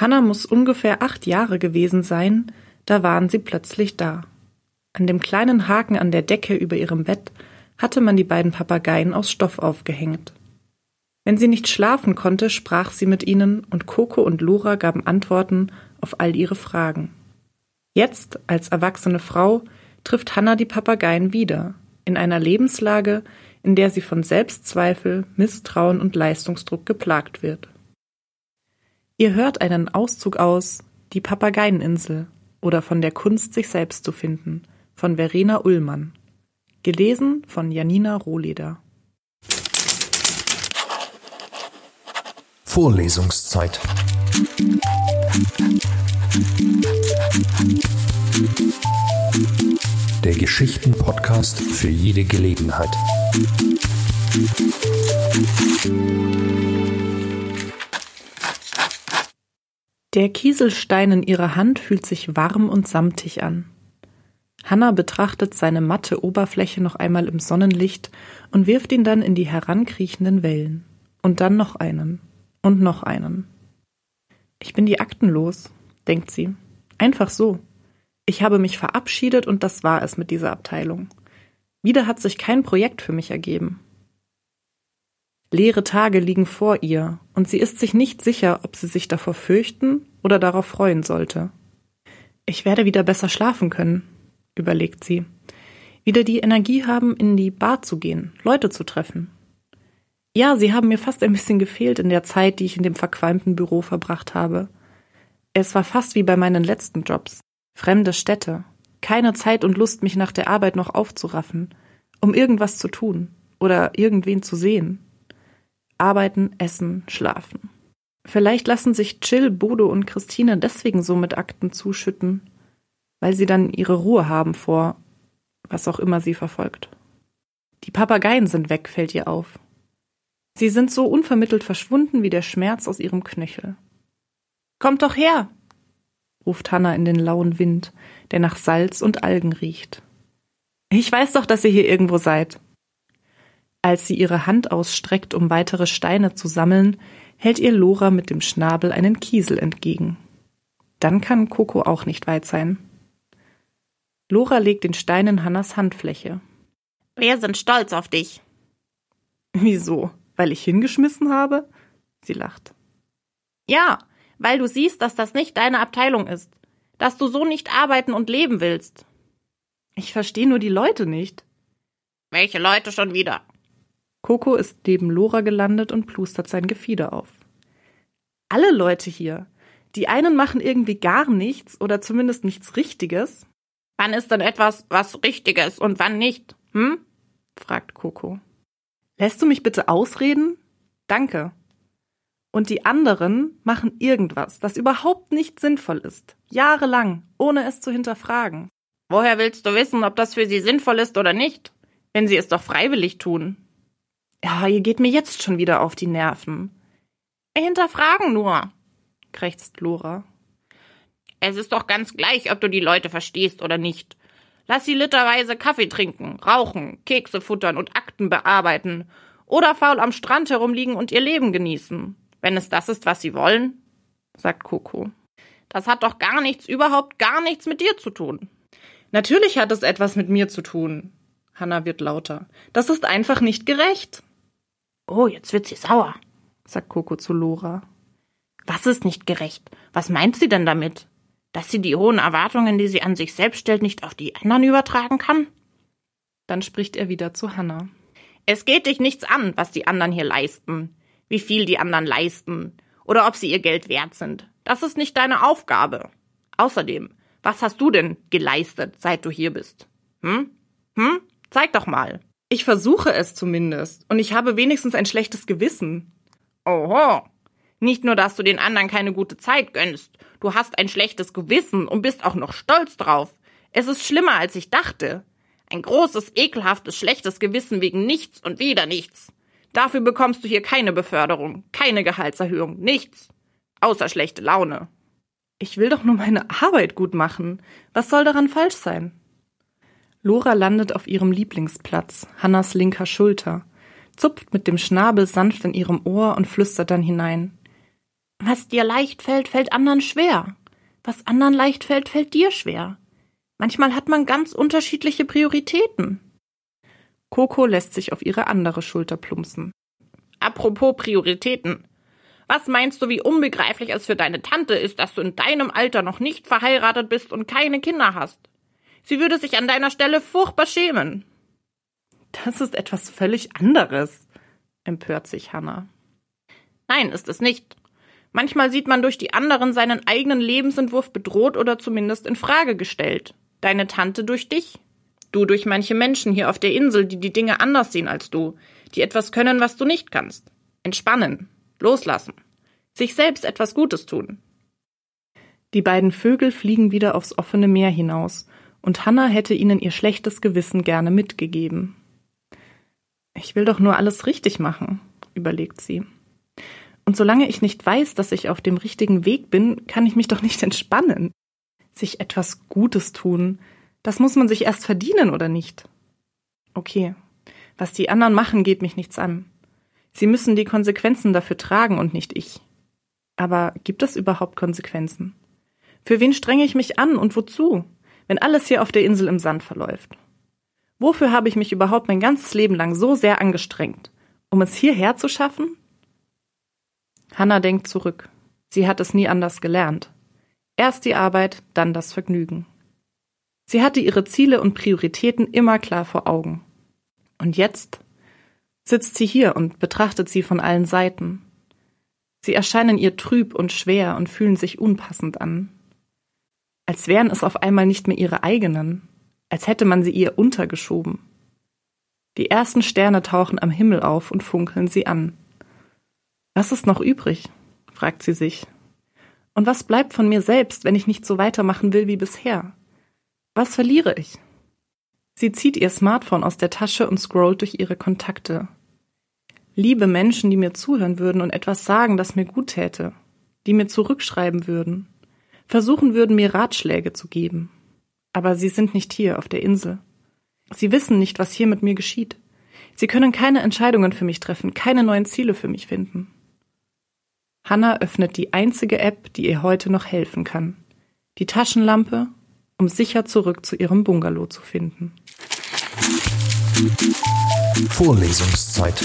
Hanna muss ungefähr acht Jahre gewesen sein, da waren sie plötzlich da. An dem kleinen Haken an der Decke über ihrem Bett hatte man die beiden Papageien aus Stoff aufgehängt. Wenn sie nicht schlafen konnte, sprach sie mit ihnen, und Coco und Lora gaben Antworten auf all ihre Fragen. Jetzt, als erwachsene Frau, trifft Hanna die Papageien wieder, in einer Lebenslage, in der sie von Selbstzweifel, Misstrauen und Leistungsdruck geplagt wird. Ihr hört einen Auszug aus Die Papageieninsel oder von der Kunst, sich selbst zu finden von Verena Ullmann. Gelesen von Janina Rohleder. Vorlesungszeit. Der Geschichten-Podcast für jede Gelegenheit. Der Kieselstein in ihrer Hand fühlt sich warm und samtig an. Hanna betrachtet seine matte Oberfläche noch einmal im Sonnenlicht und wirft ihn dann in die herankriechenden Wellen. Und dann noch einen. Und noch einen. Ich bin die Akten los, denkt sie. Einfach so. Ich habe mich verabschiedet und das war es mit dieser Abteilung. Wieder hat sich kein Projekt für mich ergeben. Leere Tage liegen vor ihr, und sie ist sich nicht sicher, ob sie sich davor fürchten oder darauf freuen sollte. Ich werde wieder besser schlafen können, überlegt sie. Wieder die Energie haben, in die Bar zu gehen, Leute zu treffen. Ja, sie haben mir fast ein bisschen gefehlt in der Zeit, die ich in dem verqualmten Büro verbracht habe. Es war fast wie bei meinen letzten Jobs. Fremde Städte, keine Zeit und Lust, mich nach der Arbeit noch aufzuraffen, um irgendwas zu tun oder irgendwen zu sehen. Arbeiten, essen, schlafen. Vielleicht lassen sich Jill, Bodo und Christine deswegen so mit Akten zuschütten, weil sie dann ihre Ruhe haben vor was auch immer sie verfolgt. Die Papageien sind weg, fällt ihr auf. Sie sind so unvermittelt verschwunden wie der Schmerz aus ihrem Knöchel. Kommt doch her! ruft Hanna in den lauen Wind, der nach Salz und Algen riecht. Ich weiß doch, dass ihr hier irgendwo seid. Als sie ihre Hand ausstreckt, um weitere Steine zu sammeln, hält ihr Lora mit dem Schnabel einen Kiesel entgegen. Dann kann Coco auch nicht weit sein. Lora legt den Stein in Hannas Handfläche. Wir sind stolz auf dich. Wieso? Weil ich hingeschmissen habe? Sie lacht. Ja, weil du siehst, dass das nicht deine Abteilung ist. Dass du so nicht arbeiten und leben willst. Ich verstehe nur die Leute nicht. Welche Leute schon wieder? Coco ist neben Lora gelandet und plustert sein Gefieder auf. Alle Leute hier. Die einen machen irgendwie gar nichts oder zumindest nichts Richtiges. Wann ist denn etwas was Richtiges und wann nicht? Hm? fragt Coco. Lässt du mich bitte ausreden? Danke. Und die anderen machen irgendwas, das überhaupt nicht sinnvoll ist. Jahrelang, ohne es zu hinterfragen. Woher willst du wissen, ob das für sie sinnvoll ist oder nicht? Wenn sie es doch freiwillig tun. Ja, ihr geht mir jetzt schon wieder auf die Nerven. Hinterfragen nur, krächzt Lora. Es ist doch ganz gleich, ob du die Leute verstehst oder nicht. Lass sie literweise Kaffee trinken, rauchen, Kekse futtern und Akten bearbeiten oder faul am Strand herumliegen und ihr Leben genießen, wenn es das ist, was sie wollen, sagt Coco. Das hat doch gar nichts, überhaupt gar nichts mit dir zu tun. Natürlich hat es etwas mit mir zu tun. Hanna wird lauter. Das ist einfach nicht gerecht. Oh, jetzt wird sie sauer, sagt Coco zu Lora. Was ist nicht gerecht? Was meint sie denn damit? dass sie die hohen Erwartungen, die sie an sich selbst stellt, nicht auf die anderen übertragen kann? Dann spricht er wieder zu Hannah. Es geht dich nichts an, was die anderen hier leisten, wie viel die anderen leisten oder ob sie ihr Geld wert sind. Das ist nicht deine Aufgabe. Außerdem, was hast du denn geleistet, seit du hier bist? Hm? Hm? Zeig doch mal. Ich versuche es zumindest, und ich habe wenigstens ein schlechtes Gewissen. Oho, nicht nur, dass du den anderen keine gute Zeit gönnst, du hast ein schlechtes Gewissen und bist auch noch stolz drauf. Es ist schlimmer, als ich dachte. Ein großes, ekelhaftes, schlechtes Gewissen wegen nichts und wieder nichts. Dafür bekommst du hier keine Beförderung, keine Gehaltserhöhung, nichts. Außer schlechte Laune. Ich will doch nur meine Arbeit gut machen. Was soll daran falsch sein? Lora landet auf ihrem Lieblingsplatz, Hannas linker Schulter, zupft mit dem Schnabel sanft in ihrem Ohr und flüstert dann hinein. Was dir leicht fällt, fällt anderen schwer. Was anderen leicht fällt, fällt dir schwer. Manchmal hat man ganz unterschiedliche Prioritäten. Coco lässt sich auf ihre andere Schulter plumpsen. Apropos Prioritäten. Was meinst du, wie unbegreiflich es für deine Tante ist, dass du in deinem Alter noch nicht verheiratet bist und keine Kinder hast? Sie würde sich an deiner Stelle furchtbar schämen. Das ist etwas völlig anderes, empört sich Hannah. Nein, ist es nicht. Manchmal sieht man durch die anderen seinen eigenen Lebensentwurf bedroht oder zumindest in Frage gestellt. Deine Tante durch dich. Du durch manche Menschen hier auf der Insel, die die Dinge anders sehen als du, die etwas können, was du nicht kannst. Entspannen, loslassen, sich selbst etwas Gutes tun. Die beiden Vögel fliegen wieder aufs offene Meer hinaus, und Hannah hätte ihnen ihr schlechtes Gewissen gerne mitgegeben. Ich will doch nur alles richtig machen, überlegt sie. Und solange ich nicht weiß, dass ich auf dem richtigen Weg bin, kann ich mich doch nicht entspannen. Sich etwas Gutes tun, das muss man sich erst verdienen, oder nicht? Okay, was die anderen machen, geht mich nichts an. Sie müssen die Konsequenzen dafür tragen und nicht ich. Aber gibt es überhaupt Konsequenzen? Für wen strenge ich mich an und wozu, wenn alles hier auf der Insel im Sand verläuft? Wofür habe ich mich überhaupt mein ganzes Leben lang so sehr angestrengt? Um es hierher zu schaffen? Hannah denkt zurück. Sie hat es nie anders gelernt. Erst die Arbeit, dann das Vergnügen. Sie hatte ihre Ziele und Prioritäten immer klar vor Augen. Und jetzt sitzt sie hier und betrachtet sie von allen Seiten. Sie erscheinen ihr trüb und schwer und fühlen sich unpassend an. Als wären es auf einmal nicht mehr ihre eigenen, als hätte man sie ihr untergeschoben. Die ersten Sterne tauchen am Himmel auf und funkeln sie an. Was ist noch übrig? fragt sie sich. Und was bleibt von mir selbst, wenn ich nicht so weitermachen will wie bisher? Was verliere ich? Sie zieht ihr Smartphone aus der Tasche und scrollt durch ihre Kontakte. Liebe Menschen, die mir zuhören würden und etwas sagen, das mir gut täte, die mir zurückschreiben würden, versuchen würden, mir Ratschläge zu geben. Aber sie sind nicht hier auf der Insel. Sie wissen nicht, was hier mit mir geschieht. Sie können keine Entscheidungen für mich treffen, keine neuen Ziele für mich finden. Hannah öffnet die einzige App, die ihr heute noch helfen kann. Die Taschenlampe, um sicher zurück zu ihrem Bungalow zu finden. Vorlesungszeit.